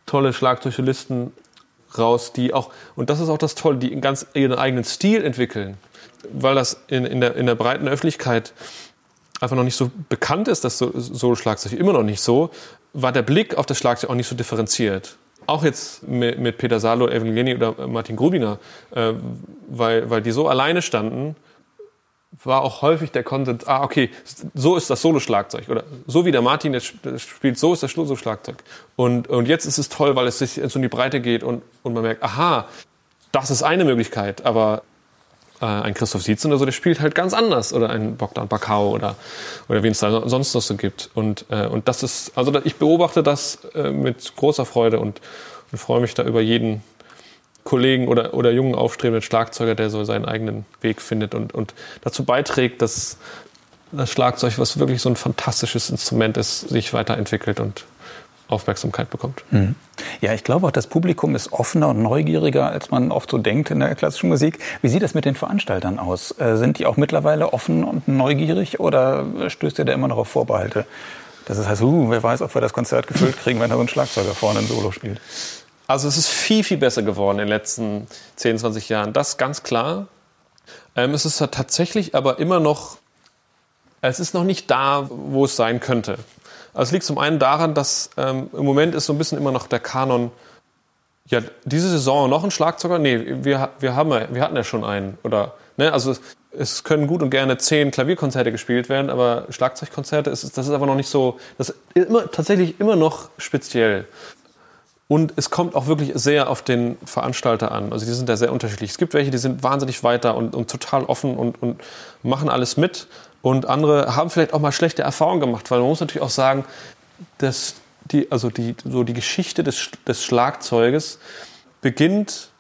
S2: tolle Schlagzeugsolisten raus, die auch, und das ist auch das Tolle, die ganz ihren eigenen Stil entwickeln, weil das in, in, der, in der breiten Öffentlichkeit einfach noch nicht so bekannt ist, das Solo-Schlagzeug immer noch nicht so, war der Blick auf das Schlagzeug auch nicht so differenziert. Auch jetzt mit, Peter Salo, Evan Glenny oder Martin Grubinger, äh, weil, weil die so alleine standen, war auch häufig der Konsens, ah, okay, so ist das Solo-Schlagzeug. Oder so wie der Martin jetzt spielt, so ist das Solo-Schlagzeug. Und, und jetzt ist es toll, weil es sich so in die Breite geht und, und man merkt, aha, das ist eine Möglichkeit, aber äh, ein Christoph Sietzen oder so, der spielt halt ganz anders. Oder ein Bogdan Bakau oder, oder wen es da sonst noch so gibt. Und, äh, und das ist, also ich beobachte das äh, mit großer Freude und, und freue mich da über jeden Kollegen oder, oder jungen aufstrebenden Schlagzeuger, der so seinen eigenen Weg findet und, und dazu beiträgt, dass das Schlagzeug, was wirklich so ein fantastisches Instrument ist, sich weiterentwickelt und Aufmerksamkeit bekommt. Mhm.
S1: Ja, ich glaube auch, das Publikum ist offener und neugieriger, als man oft so denkt in der klassischen Musik. Wie sieht das mit den Veranstaltern aus? Äh, sind die auch mittlerweile offen und neugierig oder stößt ihr da immer noch auf Vorbehalte? Das heißt, uh, wer weiß, ob wir das Konzert gefüllt kriegen, wenn da so ein Schlagzeuger vorne ein Solo spielt.
S2: Also es ist viel, viel besser geworden in den letzten 10, 20 Jahren. Das ganz klar. Ähm, es ist tatsächlich aber immer noch, es ist noch nicht da, wo es sein könnte. Also es liegt zum einen daran, dass ähm, im Moment ist so ein bisschen immer noch der Kanon, ja, diese Saison noch ein Schlagzeuger? Nee, wir, wir, haben, wir hatten ja schon einen. Oder, ne, also es, können gut und gerne zehn Klavierkonzerte gespielt werden, aber Schlagzeugkonzerte, ist, das ist aber noch nicht so, das ist immer, tatsächlich immer noch speziell. Und es kommt auch wirklich sehr auf den Veranstalter an. Also die sind da sehr unterschiedlich. Es gibt welche, die sind wahnsinnig weiter und, und total offen und, und machen alles mit. Und andere haben vielleicht auch mal schlechte Erfahrungen gemacht, weil man muss natürlich auch sagen, dass die, also die, so die Geschichte des, des Schlagzeuges beginnt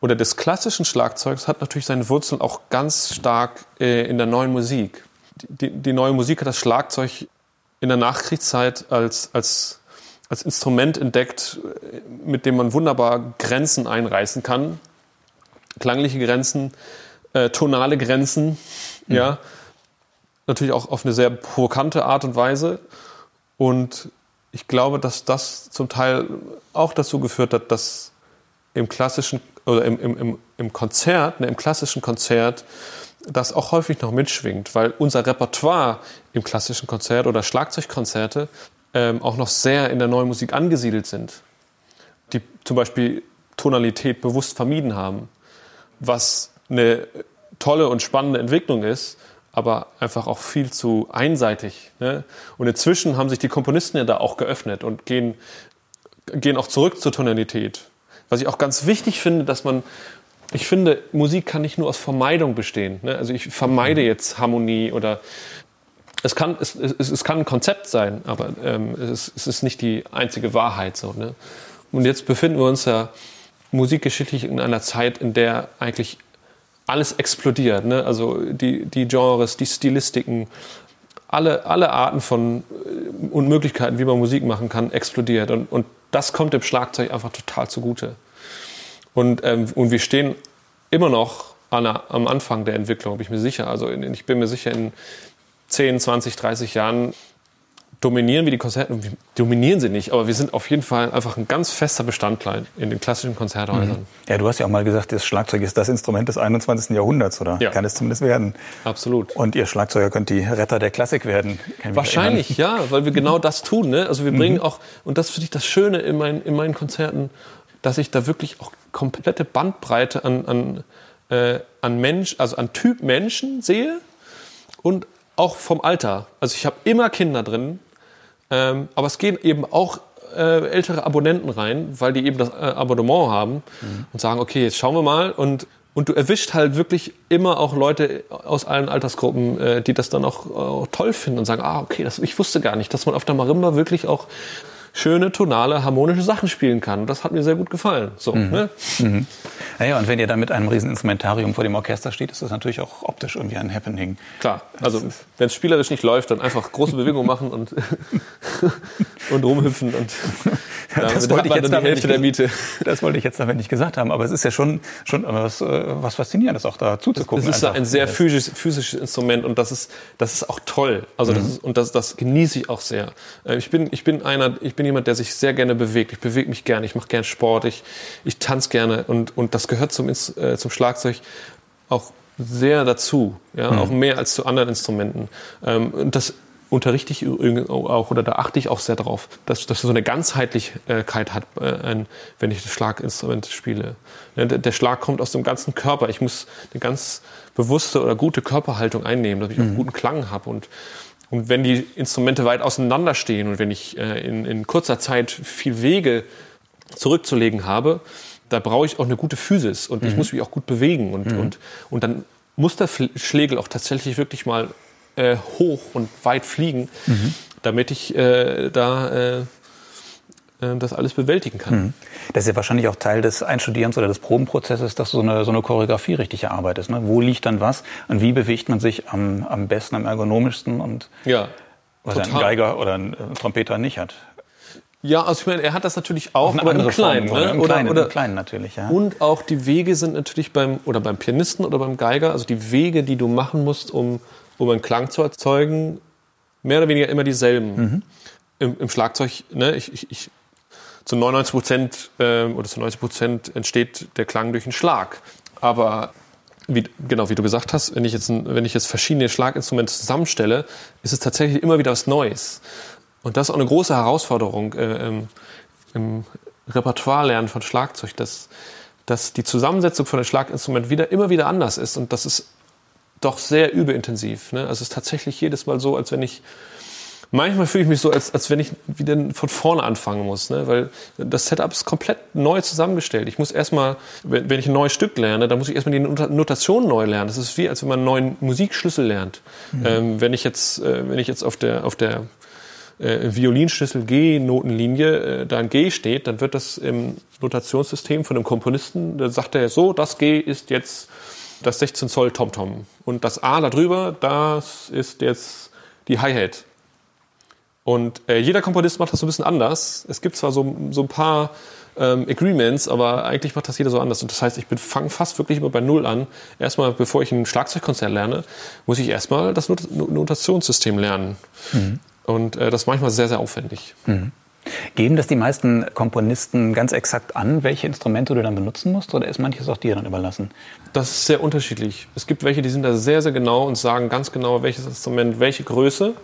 S2: oder des klassischen Schlagzeugs hat natürlich seine Wurzeln auch ganz stark äh, in der neuen Musik. Die, die, neue Musik hat das Schlagzeug in der Nachkriegszeit als, als, als Instrument entdeckt, äh, mit dem man wunderbar Grenzen einreißen kann. Klangliche Grenzen, äh, tonale Grenzen, mhm. ja. Natürlich auch auf eine sehr provokante Art und Weise. Und ich glaube, dass das zum Teil auch dazu geführt hat, dass im klassischen oder im, im, im Konzert, ne, im klassischen Konzert, das auch häufig noch mitschwingt, weil unser Repertoire im klassischen Konzert oder Schlagzeugkonzerte ähm, auch noch sehr in der neuen Musik angesiedelt sind, die zum Beispiel Tonalität bewusst vermieden haben, was eine tolle und spannende Entwicklung ist, aber einfach auch viel zu einseitig. Ne? Und inzwischen haben sich die Komponisten ja da auch geöffnet und gehen, gehen auch zurück zur Tonalität. Was ich auch ganz wichtig finde, dass man, ich finde, Musik kann nicht nur aus Vermeidung bestehen. Ne? Also ich vermeide mhm. jetzt Harmonie oder es kann, es, es, es kann ein Konzept sein, aber ähm, es, es, ist nicht die einzige Wahrheit. So, ne? Und jetzt befinden wir uns ja musikgeschichtlich in einer Zeit, in der eigentlich alles explodiert. Ne? Also die, die Genres, die Stilistiken, alle, alle Arten von äh, und Möglichkeiten, wie man Musik machen kann, explodiert. Und, und das kommt dem Schlagzeug einfach total zugute. Und, ähm, und wir stehen immer noch der, am Anfang der Entwicklung, bin ich mir sicher. Also ich bin mir sicher, in 10, 20, 30 Jahren dominieren wir die Konzerte, dominieren sie nicht, aber wir sind auf jeden Fall einfach ein ganz fester Bestandteil in den klassischen Konzerthäusern. Mhm.
S1: Ja, du hast ja auch mal gesagt, das Schlagzeug ist das Instrument des 21. Jahrhunderts, oder? Ja. Kann es zumindest werden.
S2: Absolut.
S1: Und ihr Schlagzeuger könnt die Retter der Klassik werden.
S2: Wahrscheinlich, ja, weil wir genau das tun. Ne? Also wir mhm. bringen mhm. auch, und das finde ich das Schöne in, mein, in meinen Konzerten, dass ich da wirklich auch komplette Bandbreite an, an, äh, an Mensch, also an Typ Menschen sehe und auch vom Alter. Also ich habe immer Kinder drin, ähm, aber es gehen eben auch äh, ältere Abonnenten rein, weil die eben das äh, Abonnement haben mhm. und sagen, okay, jetzt schauen wir mal und und du erwischt halt wirklich immer auch Leute aus allen Altersgruppen, äh, die das dann auch, auch, toll finden und sagen, ah, okay, das, ich wusste gar nicht, dass man auf der Marimba wirklich auch schöne, tonale, harmonische Sachen spielen kann. Das hat mir sehr gut gefallen. So, mhm. Ne?
S1: Mhm. Naja, und wenn ihr dann mit einem riesen Instrumentarium vor dem Orchester steht, ist das natürlich auch optisch irgendwie ein Happening.
S2: Klar, also wenn es spielerisch nicht läuft, dann einfach große Bewegungen machen und, und rumhüpfen und
S1: ja, das wollte ich jetzt die Hälfte der Miete. Das wollte ich jetzt damit nicht gesagt haben, aber es ist ja schon, schon was, äh, was Faszinierendes, auch da zuzugucken.
S2: Es ist einfach. ein sehr physisches, physisches Instrument und das ist, das ist auch toll. Also mhm. das ist, und das, das genieße ich auch sehr. Äh, ich bin, ich bin einer, ich bin jemand, der sich sehr gerne bewegt. Ich bewege mich gerne, ich mache gerne Sport, ich, ich tanze gerne und, und das gehört zum, äh, zum Schlagzeug auch sehr dazu, ja, mhm. auch mehr als zu anderen Instrumenten. Ähm, und das unterrichte ich auch oder da achte ich auch sehr drauf, dass, dass so eine Ganzheitlichkeit hat, äh, wenn ich das Schlaginstrument spiele. Der Schlag kommt aus dem ganzen Körper. Ich muss eine ganz bewusste oder gute Körperhaltung einnehmen, dass ich mhm. auch guten Klang habe und und wenn die Instrumente weit auseinander stehen und wenn ich äh, in, in kurzer Zeit viel Wege zurückzulegen habe, da brauche ich auch eine gute Physis und mhm. ich muss mich auch gut bewegen und, mhm. und, und dann muss der Schlegel auch tatsächlich wirklich mal äh, hoch und weit fliegen, mhm. damit ich äh, da äh, das alles bewältigen kann. Mhm.
S1: Das ist ja wahrscheinlich auch Teil des Einstudierens oder des Probenprozesses, dass so eine, so eine Choreografie richtig erarbeitet. Ne? Wo liegt dann was und wie bewegt man sich am, am besten, am ergonomischsten und
S2: ja,
S1: was total. ein Geiger oder ein Trompeter nicht hat.
S2: Ja, also ich meine, er hat das natürlich auch,
S1: aber im Kleinen, Form, ne? im, oder, Kleinen, oder, im Kleinen natürlich. Ja.
S2: Und auch die Wege sind natürlich beim oder beim Pianisten oder beim Geiger, also die Wege, die du machen musst, um um einen Klang zu erzeugen, mehr oder weniger immer dieselben. Mhm. Im, Im, Schlagzeug, ne, ich, ich, ich zu 99 Prozent äh, oder zu 90 Prozent entsteht der Klang durch einen Schlag. Aber wie, genau wie du gesagt hast, wenn ich jetzt, wenn ich jetzt verschiedene Schlaginstrumente zusammenstelle, ist es tatsächlich immer wieder was Neues. Und das ist auch eine große Herausforderung äh, im, im Repertoire-Lernen von Schlagzeug, dass, dass die Zusammensetzung von einem Schlaginstrument wieder, immer wieder anders ist. Und das ist doch sehr überintensiv. Ne? Also es ist tatsächlich jedes Mal so, als wenn ich manchmal fühle ich mich so, als, als wenn ich wieder von vorne anfangen muss, ne? weil das Setup ist komplett neu zusammengestellt. Ich muss erstmal, wenn, wenn ich ein neues Stück lerne, dann muss ich erstmal die Notation neu lernen. Das ist wie, als wenn man einen neuen Musikschlüssel lernt. Mhm. Ähm, wenn ich jetzt, äh, wenn ich jetzt auf der, auf der äh, Violinschlüssel G-Notenlinie äh, da ein G steht, dann wird das im Notationssystem von dem Komponisten, da sagt er so, das G ist jetzt das 16 Zoll Tom-Tom. Und das A da drüber, das ist jetzt die Hi-Hat. Und äh, jeder Komponist macht das so ein bisschen anders. Es gibt zwar so, so ein paar ähm, Agreements, aber eigentlich macht das jeder so anders. Und das heißt, ich fange fast wirklich immer bei Null an. Erstmal, bevor ich ein Schlagzeugkonzert lerne, muss ich erstmal das Not Notationssystem lernen. Mhm. Und äh, das ist manchmal sehr, sehr aufwendig. Mhm.
S1: Geben das die meisten Komponisten ganz exakt an, welche Instrumente du dann benutzen musst, oder ist manches auch dir dann überlassen?
S2: Das ist sehr unterschiedlich. Es gibt welche, die sind da sehr, sehr genau und sagen ganz genau, welches Instrument, welche Größe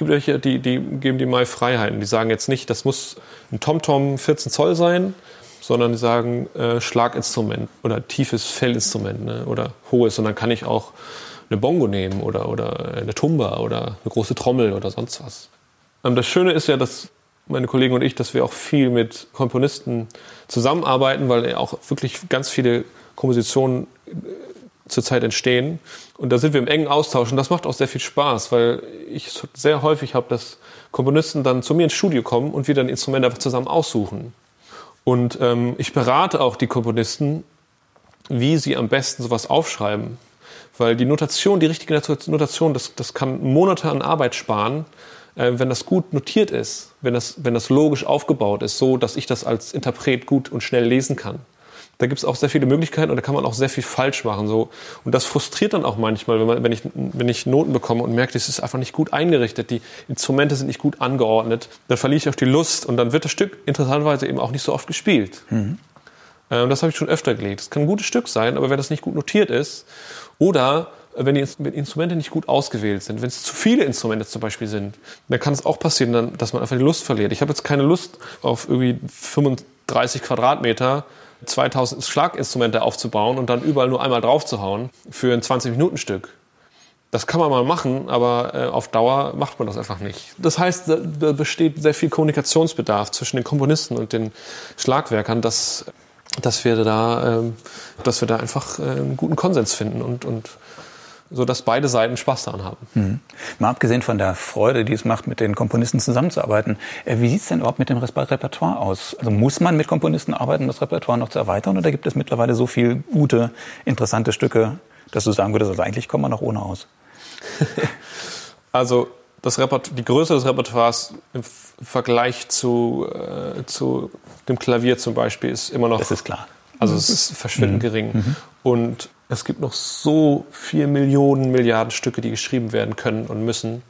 S2: gibt welche, die, die geben die mal Freiheiten. Die sagen jetzt nicht, das muss ein TomTom 14 Zoll sein, sondern die sagen äh, Schlaginstrument oder tiefes Fellinstrument ne, oder hohes. Und dann kann ich auch eine Bongo nehmen oder, oder eine Tumba oder eine große Trommel oder sonst was. Ähm, das Schöne ist ja, dass meine Kollegen und ich, dass wir auch viel mit Komponisten zusammenarbeiten, weil auch wirklich ganz viele Kompositionen äh, zurzeit entstehen. Und da sind wir im engen Austausch und das macht auch sehr viel Spaß, weil ich sehr häufig habe, dass Komponisten dann zu mir ins Studio kommen und wir dann Instrumente einfach zusammen aussuchen. Und ähm, ich berate auch die Komponisten, wie sie am besten sowas aufschreiben. Weil die Notation, die richtige Notation, das, das kann Monate an Arbeit sparen, äh, wenn das gut notiert ist, wenn das, wenn das logisch aufgebaut ist, so dass ich das als Interpret gut und schnell lesen kann da gibt es auch sehr viele Möglichkeiten und da kann man auch sehr viel falsch machen. So. Und das frustriert dann auch manchmal, wenn, man, wenn, ich, wenn ich Noten bekomme und merke, das ist einfach nicht gut eingerichtet, die Instrumente sind nicht gut angeordnet, dann verliere ich auch die Lust und dann wird das Stück interessanterweise eben auch nicht so oft gespielt. Mhm. Äh, das habe ich schon öfter gelegt. Es kann ein gutes Stück sein, aber wenn das nicht gut notiert ist oder wenn die Instrumente nicht gut ausgewählt sind, wenn es zu viele Instrumente zum Beispiel sind, dann kann es auch passieren, dass man einfach die Lust verliert. Ich habe jetzt keine Lust auf irgendwie 35 Quadratmeter 2000 Schlaginstrumente aufzubauen und dann überall nur einmal draufzuhauen für ein 20-Minuten-Stück. Das kann man mal machen, aber äh, auf Dauer macht man das einfach nicht. Das heißt, da besteht sehr viel Kommunikationsbedarf zwischen den Komponisten und den Schlagwerkern, dass, dass, wir, da, äh, dass wir da einfach äh, einen guten Konsens finden und, und so dass beide Seiten Spaß daran haben. Mhm.
S1: Mal abgesehen von der Freude, die es macht, mit den Komponisten zusammenzuarbeiten, äh, wie sieht es denn überhaupt mit dem Repertoire aus? Also muss man mit Komponisten arbeiten, das Repertoire noch zu erweitern, oder gibt es mittlerweile so viele gute, interessante Stücke, dass du sagen würdest, also eigentlich kommen wir noch ohne aus?
S2: also das die Größe des Repertoires im Vergleich zu, äh, zu dem Klavier zum Beispiel ist immer noch.
S1: Das ist klar.
S2: Also es ist verschwindend mhm. gering. Mhm. Und es gibt noch so vier Millionen Milliarden Stücke, die geschrieben werden können und müssen.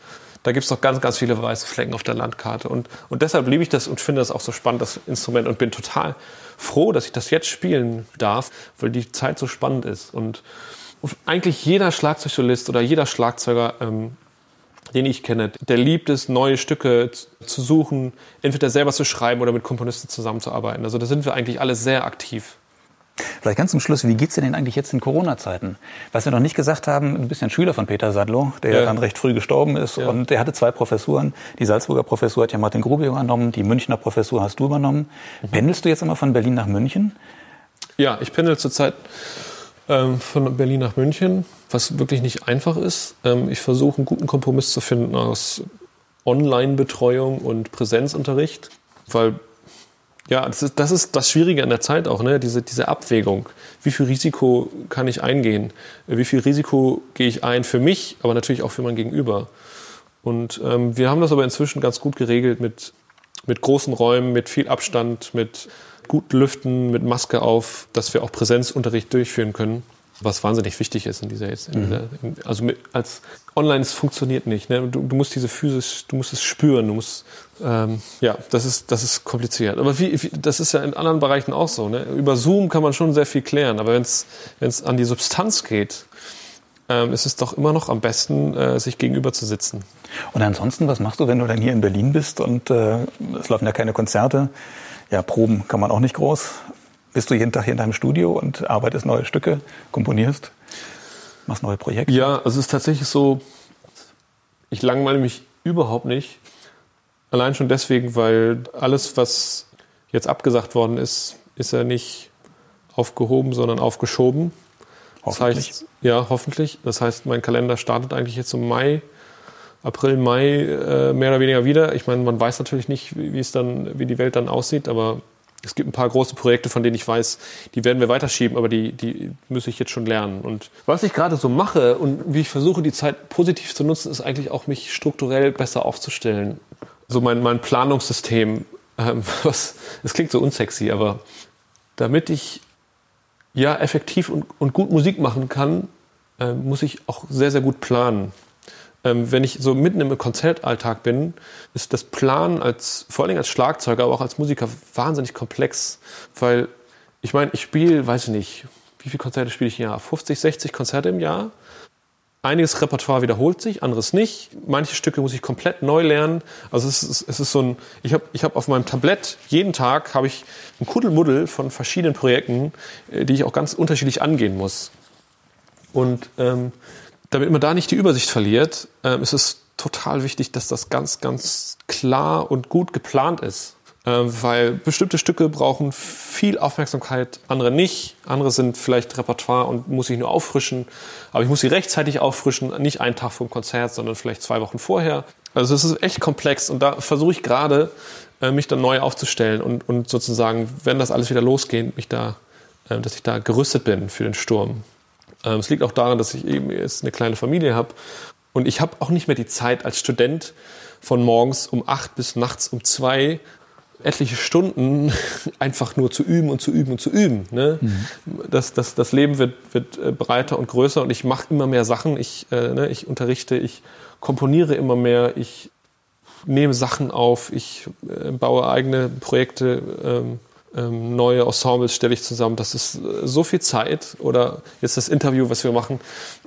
S2: Da gibt es noch ganz, ganz viele weiße Flecken auf der Landkarte. Und, und deshalb liebe ich das und finde das auch so spannend, das Instrument. Und bin total froh, dass ich das jetzt spielen darf, weil die Zeit so spannend ist. Und, und eigentlich jeder Schlagzeugsolist oder jeder Schlagzeuger, ähm, den ich kenne, der liebt es, neue Stücke zu suchen, entweder selber zu schreiben oder mit Komponisten zusammenzuarbeiten. Also da sind wir eigentlich alle sehr aktiv.
S1: Vielleicht ganz zum Schluss, wie geht's dir denn eigentlich jetzt in Corona-Zeiten? Was wir noch nicht gesagt haben, du bist ja ein Schüler von Peter Sadlo, der ja. dann recht früh gestorben ist ja. und der hatte zwei Professuren. Die Salzburger Professur hat ja Martin Grube übernommen, die Münchner Professur hast du übernommen. Mhm. Pendelst du jetzt immer von Berlin nach München?
S2: Ja, ich pendel zurzeit ähm, von Berlin nach München, was wirklich nicht einfach ist. Ähm, ich versuche einen guten Kompromiss zu finden aus Online-Betreuung und Präsenzunterricht, weil ja, das ist, das ist das Schwierige an der Zeit auch, ne? diese, diese Abwägung. Wie viel Risiko kann ich eingehen? Wie viel Risiko gehe ich ein für mich, aber natürlich auch für mein Gegenüber? Und ähm, wir haben das aber inzwischen ganz gut geregelt mit, mit großen Räumen, mit viel Abstand, mit gut Lüften, mit Maske auf, dass wir auch Präsenzunterricht durchführen können was wahnsinnig wichtig ist in dieser jetzt. In dieser, in, also mit, als online es funktioniert nicht. Ne? Du, du, musst diese physisch, du musst es spüren. Du musst ähm, ja, das ist das ist kompliziert. Aber wie, wie, das ist ja in anderen Bereichen auch so. Ne? Über Zoom kann man schon sehr viel klären, aber wenn es wenn es an die Substanz geht, ähm, ist es doch immer noch am besten, äh, sich gegenüber zu sitzen.
S1: Und ansonsten, was machst du, wenn du dann hier in Berlin bist und äh, es laufen ja keine Konzerte? Ja, Proben kann man auch nicht groß. Bist du jeden Tag hier in deinem Studio und arbeitest neue Stücke, komponierst, machst neue Projekte?
S2: Ja, es ist tatsächlich so, ich langweile mich Überhaupt nicht. Allein schon deswegen, weil alles, was jetzt abgesagt worden ist, ist ja nicht aufgehoben, sondern aufgeschoben. Das heißt, ja, hoffentlich. Das heißt, mein Kalender startet eigentlich jetzt im Mai, April, Mai äh, mehr oder weniger wieder. Ich meine, man weiß natürlich nicht, wie, wie es dann, wie die Welt dann aussieht, aber es gibt ein paar große Projekte, von denen ich weiß, die werden wir weiterschieben, aber die, die muss ich jetzt schon lernen. Und was ich gerade so mache und wie ich versuche, die Zeit positiv zu nutzen, ist eigentlich auch, mich strukturell besser aufzustellen. So mein, mein Planungssystem, ähm, es klingt so unsexy, aber damit ich ja effektiv und, und gut Musik machen kann, äh, muss ich auch sehr, sehr gut planen. Ähm, wenn ich so mitten im Konzertalltag bin, ist das Planen als, vor allem als Schlagzeuger, aber auch als Musiker wahnsinnig komplex, weil ich meine, ich spiele, weiß ich nicht, wie viele Konzerte spiele ich im Jahr? 50, 60 Konzerte im Jahr. Einiges Repertoire wiederholt sich, anderes nicht. Manche Stücke muss ich komplett neu lernen. Also es ist, es ist so ein, ich habe ich hab auf meinem Tablett jeden Tag habe ich ein Kuddelmuddel von verschiedenen Projekten, äh, die ich auch ganz unterschiedlich angehen muss. Und ähm, damit man da nicht die Übersicht verliert, ähm, ist es total wichtig, dass das ganz, ganz klar und gut geplant ist. Ähm, weil bestimmte Stücke brauchen viel Aufmerksamkeit, andere nicht. Andere sind vielleicht Repertoire und muss ich nur auffrischen. Aber ich muss sie rechtzeitig auffrischen, nicht einen Tag vom Konzert, sondern vielleicht zwei Wochen vorher. Also es ist echt komplex und da versuche ich gerade, äh, mich dann neu aufzustellen und, und sozusagen, wenn das alles wieder losgeht, mich da, äh, dass ich da gerüstet bin für den Sturm. Ähm, es liegt auch daran, dass ich eben jetzt eine kleine Familie habe und ich habe auch nicht mehr die Zeit als Student von morgens um acht bis nachts um zwei etliche Stunden einfach nur zu üben und zu üben und zu üben. Ne? Mhm. Das, das, das Leben wird, wird äh, breiter und größer und ich mache immer mehr Sachen. Ich, äh, ne, ich unterrichte, ich komponiere immer mehr, ich nehme Sachen auf, ich äh, baue eigene Projekte, ähm, ähm, neue Ensembles stelle ich zusammen. Das ist äh, so viel Zeit. Oder jetzt das Interview, was wir machen,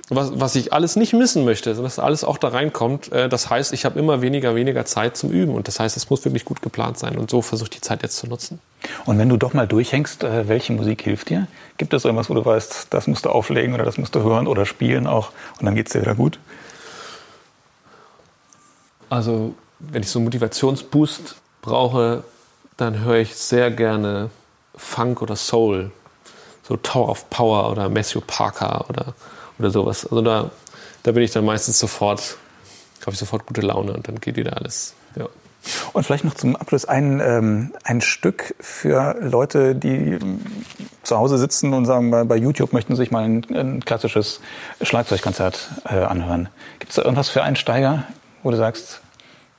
S2: was, was ich alles nicht missen möchte, dass alles auch da reinkommt. Äh, das heißt, ich habe immer weniger, weniger Zeit zum Üben. Und das heißt, es muss wirklich gut geplant sein. Und so versuche ich die Zeit jetzt zu nutzen.
S1: Und wenn du doch mal durchhängst, äh, welche Musik hilft dir? Gibt es irgendwas, wo du weißt, das musst du auflegen oder das musst du hören oder spielen auch und dann geht es dir wieder gut?
S2: Also, wenn ich so einen Motivationsboost brauche, dann höre ich sehr gerne Funk oder Soul. So Tower of Power oder Matthew Parker oder, oder sowas. Also da, da bin ich dann meistens sofort, habe ich sofort gute Laune und dann geht wieder alles. Ja.
S1: Und vielleicht noch zum Abschluss ein, ähm, ein Stück für Leute, die zu Hause sitzen und sagen, bei, bei YouTube möchten sich mal ein, ein klassisches Schlagzeugkonzert äh, anhören. Gibt es da irgendwas für Einsteiger, wo du sagst,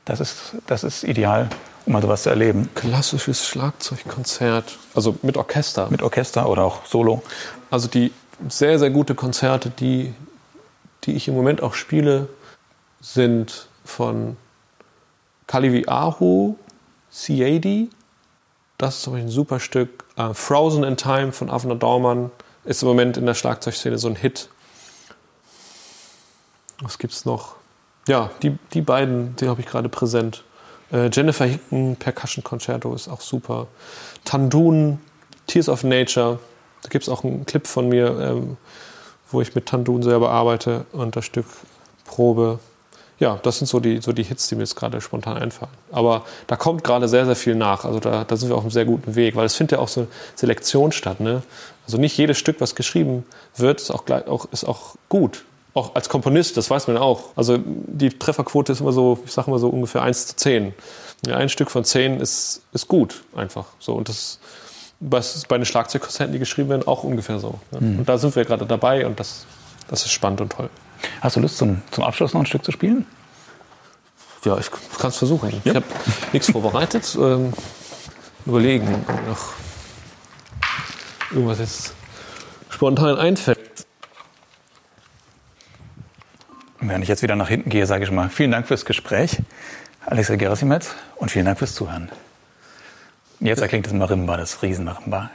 S1: das ist, das ist ideal? Um mal sowas zu erleben.
S2: Klassisches Schlagzeugkonzert, also mit Orchester.
S1: Mit Orchester oder auch Solo.
S2: Also die sehr, sehr gute Konzerte, die, die ich im Moment auch spiele, sind von Kalivi Ahu, Ciadi. Das ist zum Beispiel ein super Stück. Uh, Frozen in Time von Avner Daumann ist im Moment in der Schlagzeugszene so ein Hit. Was gibt's noch? Ja, die, die beiden, die habe ich gerade präsent. Äh, Jennifer Hicken, Percussion Concerto ist auch super. Tandun, Tears of Nature. Da gibt es auch einen Clip von mir, ähm, wo ich mit Tandun selber arbeite und das Stück probe. Ja, das sind so die, so die Hits, die mir jetzt gerade spontan einfallen. Aber da kommt gerade sehr, sehr viel nach. Also da, da sind wir auf einem sehr guten Weg, weil es findet ja auch so Selektion statt. Ne? Also nicht jedes Stück, was geschrieben wird, ist auch, auch, ist auch gut auch als Komponist, das weiß man auch. Also die Trefferquote ist immer so, ich sage mal so ungefähr 1 zu 10. Ja, ein Stück von 10 ist, ist gut, einfach. So, und das ist bei den Schlagzeugkonzerten, die geschrieben werden, auch ungefähr so. Ja. Mhm. Und da sind wir gerade dabei und das, das ist spannend und toll.
S1: Hast du Lust, zum, zum Abschluss noch ein Stück zu spielen?
S2: Ja, ich kann es versuchen. Ja. Ich habe nichts vorbereitet. Ähm, überlegen, ob noch irgendwas jetzt spontan einfällt.
S1: Wenn ich jetzt wieder nach hinten gehe, sage ich mal vielen Dank fürs Gespräch, Alexei Gerasimetz, und vielen Dank fürs Zuhören. Jetzt erklingt das Marimba, das Riesenmarimba.